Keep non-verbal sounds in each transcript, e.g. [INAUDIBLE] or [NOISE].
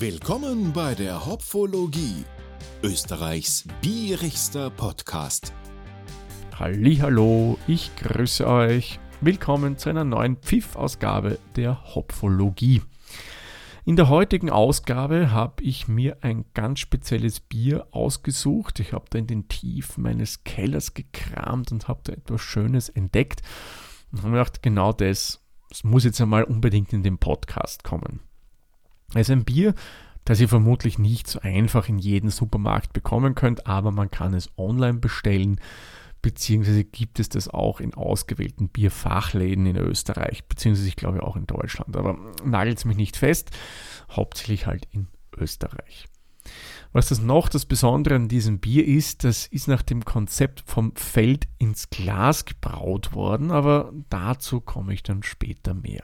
Willkommen bei der Hopfologie, Österreichs bierigster Podcast. Hallo, ich grüße euch. Willkommen zu einer neuen Pfiff-Ausgabe der Hopfologie. In der heutigen Ausgabe habe ich mir ein ganz spezielles Bier ausgesucht. Ich habe da in den Tiefen meines Kellers gekramt und habe da etwas Schönes entdeckt und habe mir gedacht, genau das, das muss jetzt einmal unbedingt in den Podcast kommen. Es ist ein Bier, das ihr vermutlich nicht so einfach in jedem Supermarkt bekommen könnt, aber man kann es online bestellen, beziehungsweise gibt es das auch in ausgewählten Bierfachläden in Österreich, beziehungsweise ich glaube auch in Deutschland, aber nagelt es mich nicht fest, hauptsächlich halt in Österreich. Was das noch das Besondere an diesem Bier ist, das ist nach dem Konzept vom Feld ins Glas gebraut worden, aber dazu komme ich dann später mehr.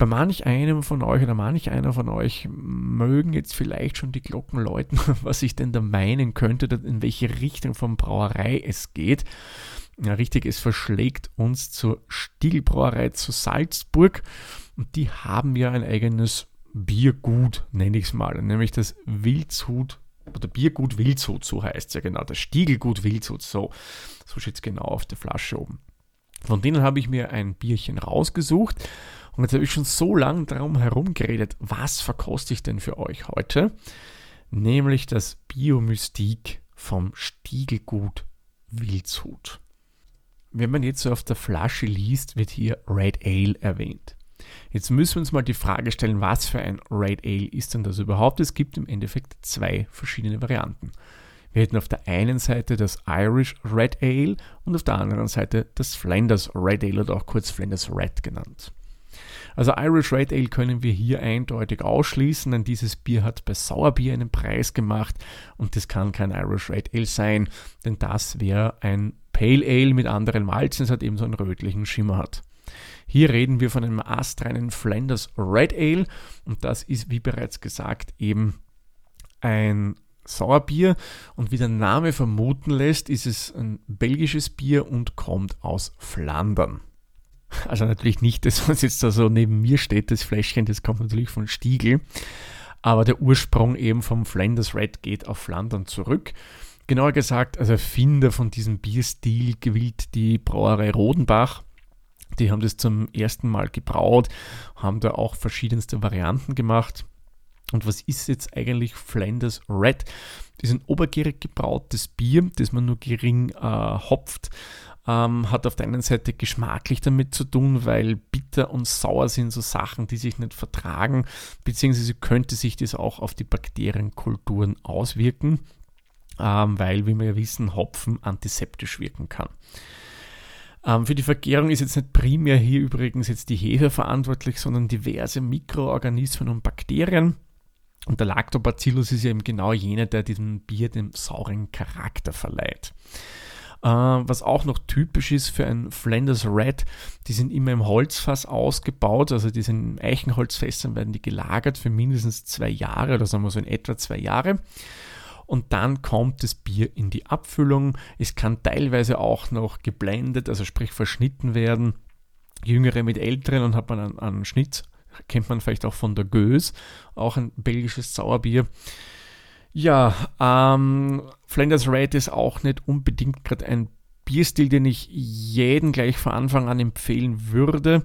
Bei manch einem von euch oder manch einer von euch mögen jetzt vielleicht schon die Glocken läuten, [LAUGHS] was ich denn da meinen könnte, in welche Richtung von Brauerei es geht. Ja, richtig, es verschlägt uns zur Stiegelbrauerei zu Salzburg und die haben ja ein eigenes Biergut, nenne ich es mal, nämlich das Wildshut oder Biergut Wildshut, so heißt es ja genau, das Stiegelgut Wildshut, so, so steht es genau auf der Flasche oben. Von denen habe ich mir ein Bierchen rausgesucht und jetzt habe ich schon so lange darum herumgeredet, was verkoste ich denn für euch heute? Nämlich das Biomystik vom Stiegelgut Wildshut. Wenn man jetzt so auf der Flasche liest, wird hier Red Ale erwähnt. Jetzt müssen wir uns mal die Frage stellen, was für ein Red Ale ist denn das überhaupt? Es gibt im Endeffekt zwei verschiedene Varianten. Wir hätten auf der einen Seite das Irish Red Ale und auf der anderen Seite das Flanders Red Ale oder auch kurz Flanders Red genannt. Also Irish Red Ale können wir hier eindeutig ausschließen, denn dieses Bier hat bei Sauerbier einen Preis gemacht und das kann kein Irish Red Ale sein, denn das wäre ein Pale Ale mit anderen Malzen, es hat eben so einen rötlichen Schimmer hat. Hier reden wir von einem astreinen Flanders Red Ale und das ist, wie bereits gesagt, eben ein Sauerbier und wie der Name vermuten lässt, ist es ein belgisches Bier und kommt aus Flandern. Also natürlich nicht das, was jetzt da so neben mir steht, das Fläschchen, das kommt natürlich von Stiegel. Aber der Ursprung eben vom Flanders Red geht auf Flandern zurück. Genauer gesagt, als Erfinder von diesem Bierstil gilt die Brauerei Rodenbach. Die haben das zum ersten Mal gebraut, haben da auch verschiedenste Varianten gemacht. Und was ist jetzt eigentlich Flanders Red? Das ist ein obergierig gebrautes Bier, das man nur gering äh, hopft ähm, hat auf der einen Seite geschmacklich damit zu tun, weil bitter und sauer sind so Sachen, die sich nicht vertragen, beziehungsweise könnte sich das auch auf die Bakterienkulturen auswirken, ähm, weil, wie wir ja wissen, Hopfen antiseptisch wirken kann. Ähm, für die Vergärung ist jetzt nicht primär hier übrigens jetzt die Hefe verantwortlich, sondern diverse Mikroorganismen und Bakterien. Und der Lactobacillus ist eben genau jener, der diesem Bier den sauren Charakter verleiht. Äh, was auch noch typisch ist für ein Flanders Red, die sind immer im Holzfass ausgebaut, also die sind in Eichenholzfässern, werden die gelagert für mindestens zwei Jahre oder sagen wir so in etwa zwei Jahre. Und dann kommt das Bier in die Abfüllung. Es kann teilweise auch noch geblendet, also sprich verschnitten werden. Jüngere mit älteren und hat man einen, einen Schnitt, kennt man vielleicht auch von der Gös, auch ein belgisches Sauerbier. Ja, ähm, Flanders Red ist auch nicht unbedingt gerade ein Bierstil, den ich jeden gleich von Anfang an empfehlen würde.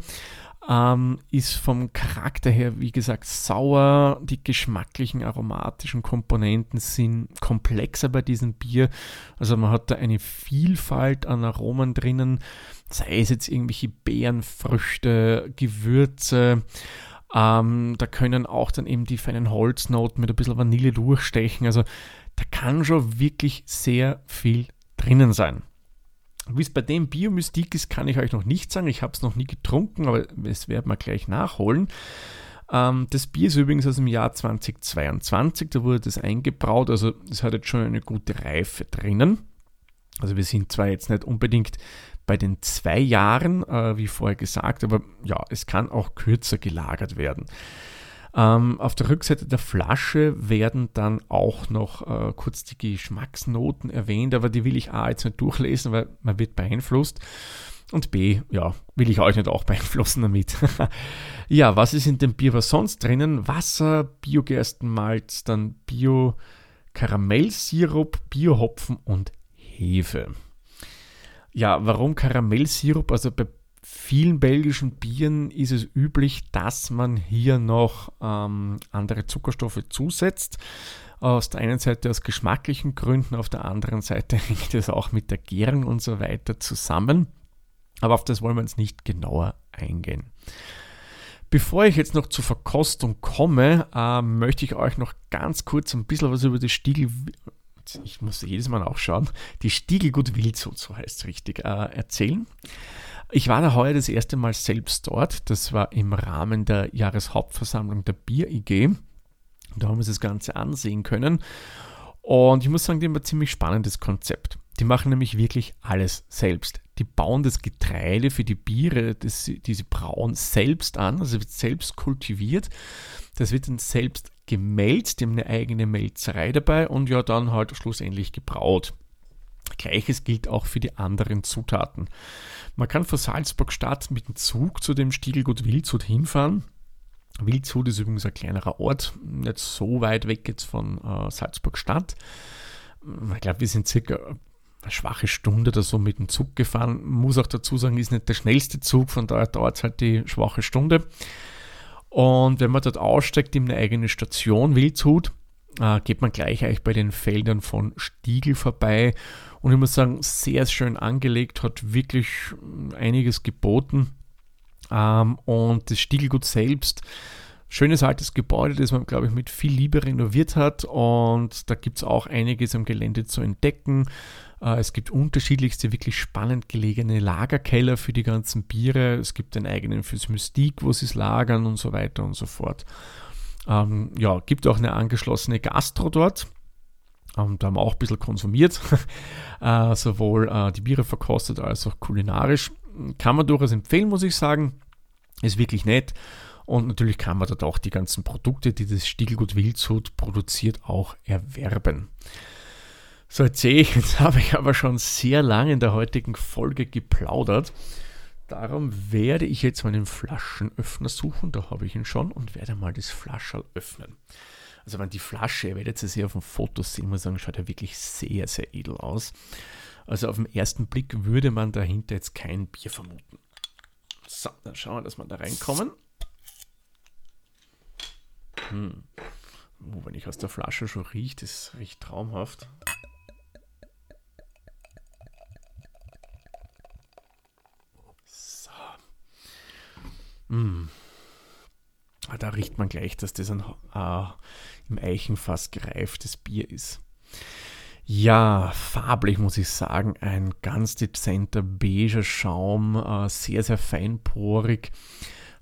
Ähm, ist vom Charakter her, wie gesagt, sauer. Die geschmacklichen, aromatischen Komponenten sind komplexer bei diesem Bier. Also man hat da eine Vielfalt an Aromen drinnen, sei es jetzt irgendwelche Beerenfrüchte, Gewürze. Ähm, da können auch dann eben die feinen Holznoten mit ein bisschen Vanille durchstechen. Also da kann schon wirklich sehr viel drinnen sein. Wie es bei dem Biomystik ist, kann ich euch noch nicht sagen. Ich habe es noch nie getrunken, aber das werden wir gleich nachholen. Ähm, das Bier ist übrigens aus dem Jahr 2022, da wurde das eingebraut, also es hat jetzt schon eine gute Reife drinnen. Also wir sind zwar jetzt nicht unbedingt bei den zwei Jahren, äh, wie vorher gesagt, aber ja, es kann auch kürzer gelagert werden. Ähm, auf der Rückseite der Flasche werden dann auch noch äh, kurz die Geschmacksnoten erwähnt, aber die will ich auch jetzt nicht durchlesen, weil man wird beeinflusst. Und B, ja, will ich euch nicht auch [LAUGHS] beeinflussen damit. [LAUGHS] ja, was ist in dem Bier was sonst drinnen? Wasser, Biogerstenmalz, dann Bio-Karamellsirup, Biohopfen und Hefe. Ja, warum Karamellsirup? Also bei vielen belgischen Bieren ist es üblich, dass man hier noch ähm, andere Zuckerstoffe zusetzt. Aus der einen Seite aus geschmacklichen Gründen, auf der anderen Seite [LAUGHS] hängt es auch mit der Gärung und so weiter zusammen. Aber auf das wollen wir jetzt nicht genauer eingehen. Bevor ich jetzt noch zur Verkostung komme, äh, möchte ich euch noch ganz kurz ein bisschen was über das Stiegel, ich muss jedes Mal auch schauen, die Stiegelgut Wildshut, so heißt es richtig, äh, erzählen. Ich war da heuer das erste Mal selbst dort. Das war im Rahmen der Jahreshauptversammlung der Bier-IG. Da haben wir das Ganze ansehen können. Und ich muss sagen, die haben ein ziemlich spannendes Konzept. Die machen nämlich wirklich alles selbst. Die bauen das Getreide für die Biere, das, die sie brauen, selbst an. Also wird selbst kultiviert. Das wird dann selbst gemälzt. Die haben eine eigene Melzerei dabei und ja, dann halt schlussendlich gebraut. Gleiches gilt auch für die anderen Zutaten. Man kann von Salzburg Stadt mit dem Zug zu dem Stiegelgut Wildshut hinfahren. Wildshut ist übrigens ein kleinerer Ort, nicht so weit weg jetzt von äh, Salzburg Stadt. Ich glaube, wir sind circa eine schwache Stunde oder so mit dem Zug gefahren. Muss auch dazu sagen, ist nicht der schnellste Zug, von daher dauert es halt die schwache Stunde. Und wenn man dort aussteigt in eine eigene Station Wildshut, äh, geht man gleich eigentlich bei den Feldern von Stiegel vorbei und ich muss sagen, sehr schön angelegt, hat wirklich einiges geboten. Ähm, und das Stiegelgut selbst, schönes altes Gebäude, das man, glaube ich, mit viel Liebe renoviert hat. Und da gibt es auch einiges am Gelände zu entdecken. Äh, es gibt unterschiedlichste, wirklich spannend gelegene Lagerkeller für die ganzen Biere. Es gibt einen eigenen fürs Mystik, wo sie es lagern und so weiter und so fort. Ähm, ja, gibt auch eine angeschlossene Gastro dort. Ähm, da haben wir auch ein bisschen konsumiert, [LAUGHS] äh, sowohl äh, die Biere verkostet als auch kulinarisch. Kann man durchaus empfehlen, muss ich sagen. Ist wirklich nett. Und natürlich kann man dort auch die ganzen Produkte, die das Stiegelgut Wildshut produziert, auch erwerben. So, jetzt sehe ich, jetzt [LAUGHS] habe ich aber schon sehr lange in der heutigen Folge geplaudert. Darum werde ich jetzt meinen Flaschenöffner suchen, da habe ich ihn schon, und werde mal das Flascherl öffnen. Also wenn die Flasche, ihr werdet sie hier auf dem Foto sehen, muss ich sagen, schaut ja wirklich sehr, sehr edel aus. Also auf den ersten Blick würde man dahinter jetzt kein Bier vermuten. So, dann schauen wir, dass wir da reinkommen. Hm. Oh, wenn ich aus der Flasche schon rieche, das riecht traumhaft. Hm. Da riecht man gleich, dass das ein äh, im Eichenfass gereiftes Bier ist. Ja, farblich muss ich sagen, ein ganz dezenter beiger Schaum, äh, sehr, sehr feinporig,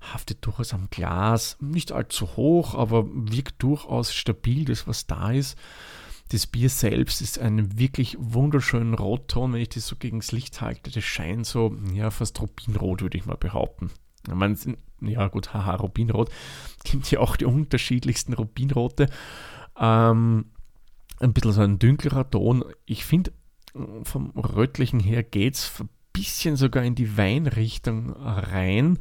haftet durchaus am Glas, nicht allzu hoch, aber wirkt durchaus stabil, das was da ist. Das Bier selbst ist ein wirklich wunderschöner Rotton, wenn ich das so gegen das Licht halte. Das scheint so, ja, fast rubinrot, würde ich mal behaupten. Meine, ja gut, haha, Rubinrot. [LAUGHS] Gibt ja auch die unterschiedlichsten Rubinrote. Ähm, ein bisschen so ein dünklerer Ton. Ich finde, vom Rötlichen her geht es ein bisschen sogar in die Weinrichtung rein.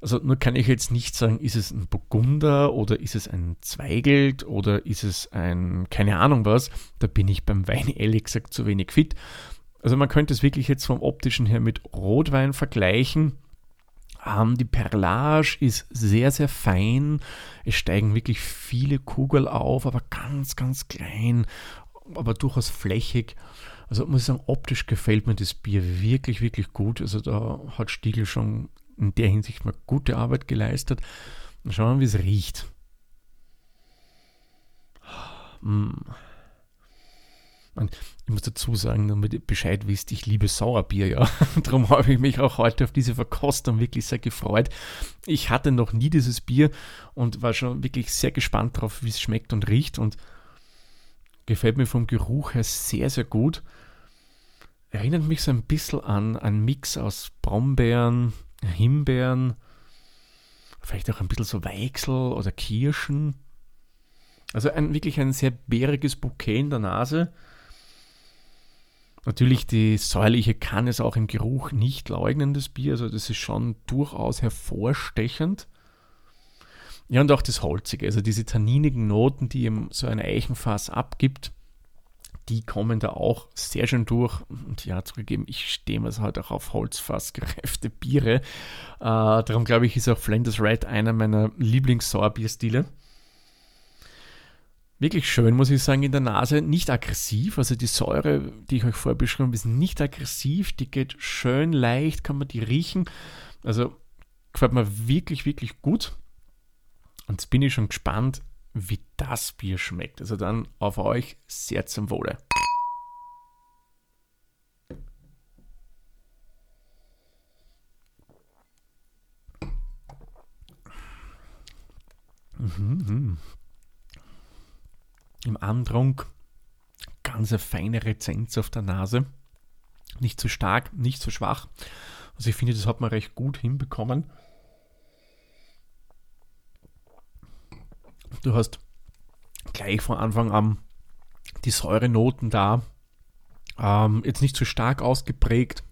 Also nur kann ich jetzt nicht sagen, ist es ein Burgunder oder ist es ein Zweigelt oder ist es ein, keine Ahnung was. Da bin ich beim Wein ehrlich gesagt zu wenig fit. Also man könnte es wirklich jetzt vom optischen her mit Rotwein vergleichen. Die Perlage ist sehr, sehr fein. Es steigen wirklich viele Kugeln auf, aber ganz, ganz klein, aber durchaus flächig. Also muss ich sagen, optisch gefällt mir das Bier wirklich, wirklich gut. Also da hat Stiegel schon in der Hinsicht mal gute Arbeit geleistet. schauen wir wie es riecht. Mmh. Ich muss dazu sagen, damit ihr Bescheid wisst, ich liebe Sauerbier, ja. [LAUGHS] Darum habe ich mich auch heute auf diese Verkostung wirklich sehr gefreut. Ich hatte noch nie dieses Bier und war schon wirklich sehr gespannt darauf, wie es schmeckt und riecht und gefällt mir vom Geruch her sehr, sehr gut. Erinnert mich so ein bisschen an einen Mix aus Brombeeren, Himbeeren, vielleicht auch ein bisschen so Weichsel oder Kirschen. Also ein, wirklich ein sehr bäriges Bouquet in der Nase Natürlich, die säuerliche kann es auch im Geruch nicht leugnen, das Bier. Also das ist schon durchaus hervorstechend. Ja, und auch das Holzige, also diese tanninigen Noten, die eben so ein Eichenfass abgibt, die kommen da auch sehr schön durch. Und ja, zugegeben, ich stehe mir halt auch auf Holzfass gereifte Biere. Äh, darum glaube ich, ist auch Flanders Red einer meiner Lieblings-Sauerbierstile. Wirklich schön, muss ich sagen, in der Nase. Nicht aggressiv, also die Säure, die ich euch vorher beschrieben habe, ist nicht aggressiv. Die geht schön leicht, kann man die riechen. Also gefällt mir wirklich, wirklich gut. Und jetzt bin ich schon gespannt, wie das Bier schmeckt. Also dann auf euch sehr zum Wohle. Mhm, mhm im Andrang ganz eine feine Rezenz auf der Nase. Nicht zu stark, nicht zu schwach. Also ich finde, das hat man recht gut hinbekommen. Du hast gleich von Anfang an die Säurenoten da. Ähm, jetzt nicht zu stark ausgeprägt,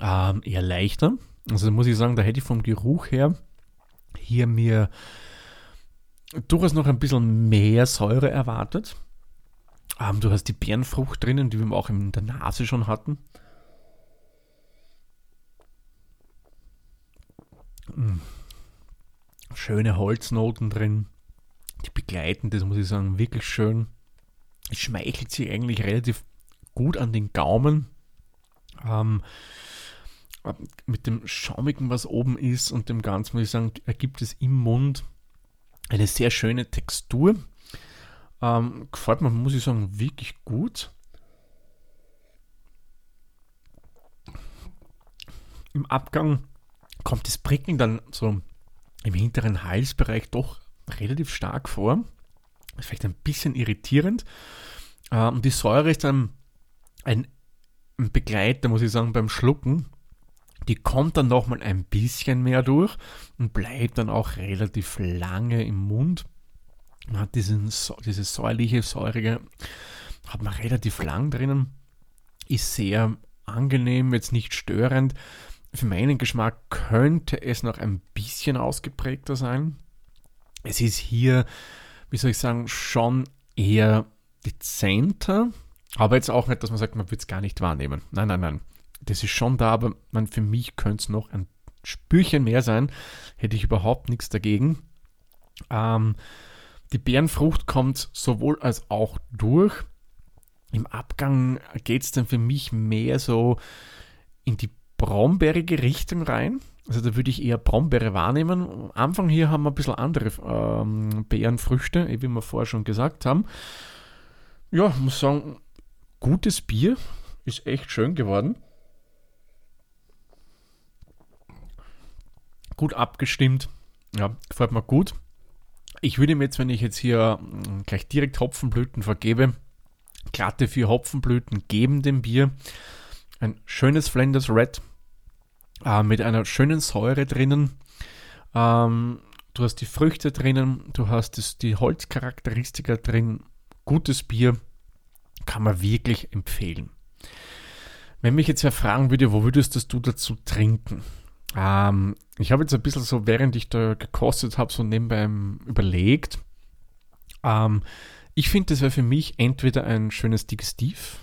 ähm, eher leichter. Also muss ich sagen, da hätte ich vom Geruch her hier mir durchaus noch ein bisschen mehr Säure erwartet. Ähm, du hast die Bärenfrucht drinnen, die wir auch in der Nase schon hatten. Mm. Schöne Holznoten drin. Die begleiten, das muss ich sagen, wirklich schön. Es schmeichelt sich eigentlich relativ gut an den Gaumen. Ähm, mit dem Schaumigen, was oben ist und dem Ganzen, muss ich sagen, ergibt es im Mund eine sehr schöne Textur. Ähm, gefällt mir, muss ich sagen, wirklich gut. Im Abgang kommt das Prickeln dann so im hinteren Halsbereich doch relativ stark vor. ist vielleicht ein bisschen irritierend. Ähm, die Säure ist dann ein, ein Begleiter, muss ich sagen, beim Schlucken die kommt dann nochmal ein bisschen mehr durch und bleibt dann auch relativ lange im Mund. Man hat diesen, diese säuerliche, säurige, hat man relativ lang drinnen. Ist sehr angenehm, jetzt nicht störend. Für meinen Geschmack könnte es noch ein bisschen ausgeprägter sein. Es ist hier, wie soll ich sagen, schon eher dezenter, aber jetzt auch nicht, dass man sagt, man wird es gar nicht wahrnehmen. Nein, nein, nein das ist schon da, aber man, für mich könnte es noch ein Spürchen mehr sein. Hätte ich überhaupt nichts dagegen. Ähm, die Bärenfrucht kommt sowohl als auch durch. Im Abgang geht es dann für mich mehr so in die brombeerige Richtung rein. Also da würde ich eher Brombeere wahrnehmen. Am Anfang hier haben wir ein bisschen andere ähm, Beerenfrüchte, wie wir vorher schon gesagt haben. Ja, muss sagen, gutes Bier. Ist echt schön geworden. Gut abgestimmt. Ja, gefällt mir gut. Ich würde mir jetzt, wenn ich jetzt hier hm, gleich direkt Hopfenblüten vergebe, glatte vier Hopfenblüten geben dem Bier. Ein schönes Flanders Red äh, mit einer schönen Säure drinnen. Ähm, du hast die Früchte drinnen, du hast das, die Holzcharakteristika drin. Gutes Bier kann man wirklich empfehlen. Wenn mich jetzt wer fragen würde, wo würdest du dazu trinken? Ähm, ich habe jetzt ein bisschen so, während ich da gekostet habe, so nebenbei überlegt. Ähm, ich finde, das wäre für mich entweder ein schönes Digestiv,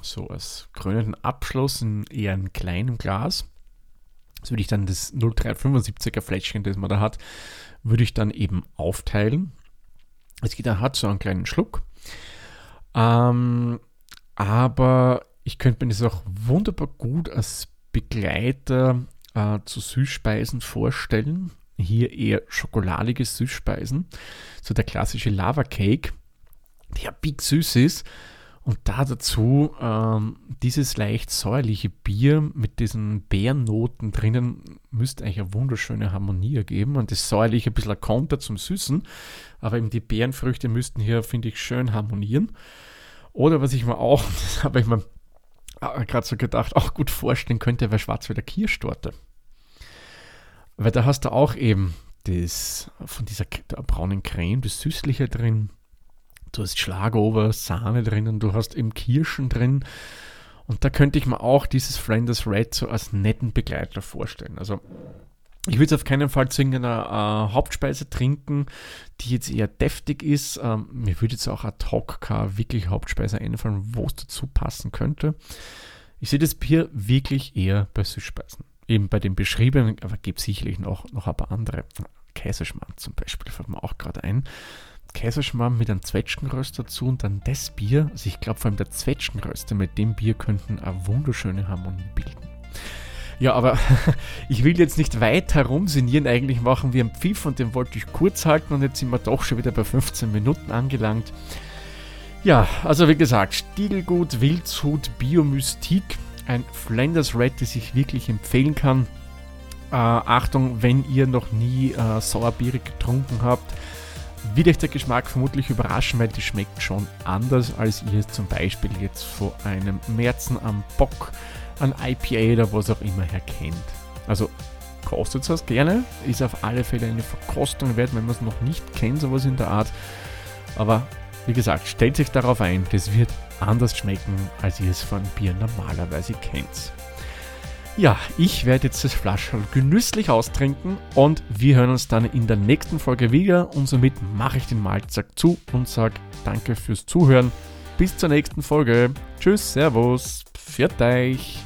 so als krönenden Abschluss in eher einem kleinen Glas. Das würde ich dann das 0375er Fläschchen, das man da hat, würde ich dann eben aufteilen. Es geht dann hat so einen kleinen Schluck. Ähm, aber ich könnte mir das auch wunderbar gut als Begleiter äh, zu Süßspeisen vorstellen. Hier eher schokoladige Süßspeisen. So der klassische Lava Cake, der big süß ist. Und da dazu ähm, dieses leicht säuerliche Bier mit diesen Beernoten drinnen müsste eigentlich eine wunderschöne Harmonie ergeben. Und das säuerliche ein bisschen ein Konter zum Süßen. Aber eben die Beerenfrüchte müssten hier, finde ich, schön harmonieren. Oder was ich mir auch, [LAUGHS] das habe ich mir gerade so gedacht, auch gut vorstellen könnte, wäre Schwarzwälder Kirschtorte. Weil da hast du auch eben das von dieser braunen Creme, das Süßliche drin. Du hast Schlagover, Sahne drinnen, du hast eben Kirschen drin. Und da könnte ich mir auch dieses Flanders Red so als netten Begleiter vorstellen. Also ich würde es auf keinen Fall zu irgendeiner äh, Hauptspeise trinken, die jetzt eher deftig ist. Ähm, mir würde jetzt auch ad hoc keine wirklich Hauptspeise einfallen, wo es dazu passen könnte. Ich sehe das Bier wirklich eher bei Süßspeisen. Eben bei den beschriebenen, aber gibt sicherlich noch, noch ein paar andere. Käseschmarrn zum Beispiel, fällt mir auch gerade ein. Käseschmarrn mit einem Zwetschgenröst dazu und dann das Bier. Also ich glaube vor allem der Zwetschgenröster mit dem Bier könnten eine wunderschöne Harmonie bilden. Ja, aber [LAUGHS] ich will jetzt nicht weit herumsinieren. Eigentlich machen wir einen Pfiff und den wollte ich kurz halten und jetzt sind wir doch schon wieder bei 15 Minuten angelangt. Ja, also wie gesagt, Stiegelgut, Wildshut, Biomystik, ein Flanders Red, das ich wirklich empfehlen kann. Äh, Achtung, wenn ihr noch nie äh, Sauerbiere getrunken habt, wird euch der Geschmack vermutlich überraschen, weil die schmeckt schon anders, als ihr es zum Beispiel jetzt vor einem Märzen am Bock an IPA oder was auch immer her kennt. Also kostet es gerne, ist auf alle Fälle eine Verkostung wert, wenn man es noch nicht kennt, sowas in der Art. Aber wie gesagt, stellt sich darauf ein, das wird anders schmecken, als ihr es von Bier normalerweise kennt. Ja, ich werde jetzt das Flaschel genüsslich austrinken und wir hören uns dann in der nächsten Folge wieder und somit mache ich den Malzack zu und sage danke fürs Zuhören. Bis zur nächsten Folge. Tschüss, Servus, pfiat euch.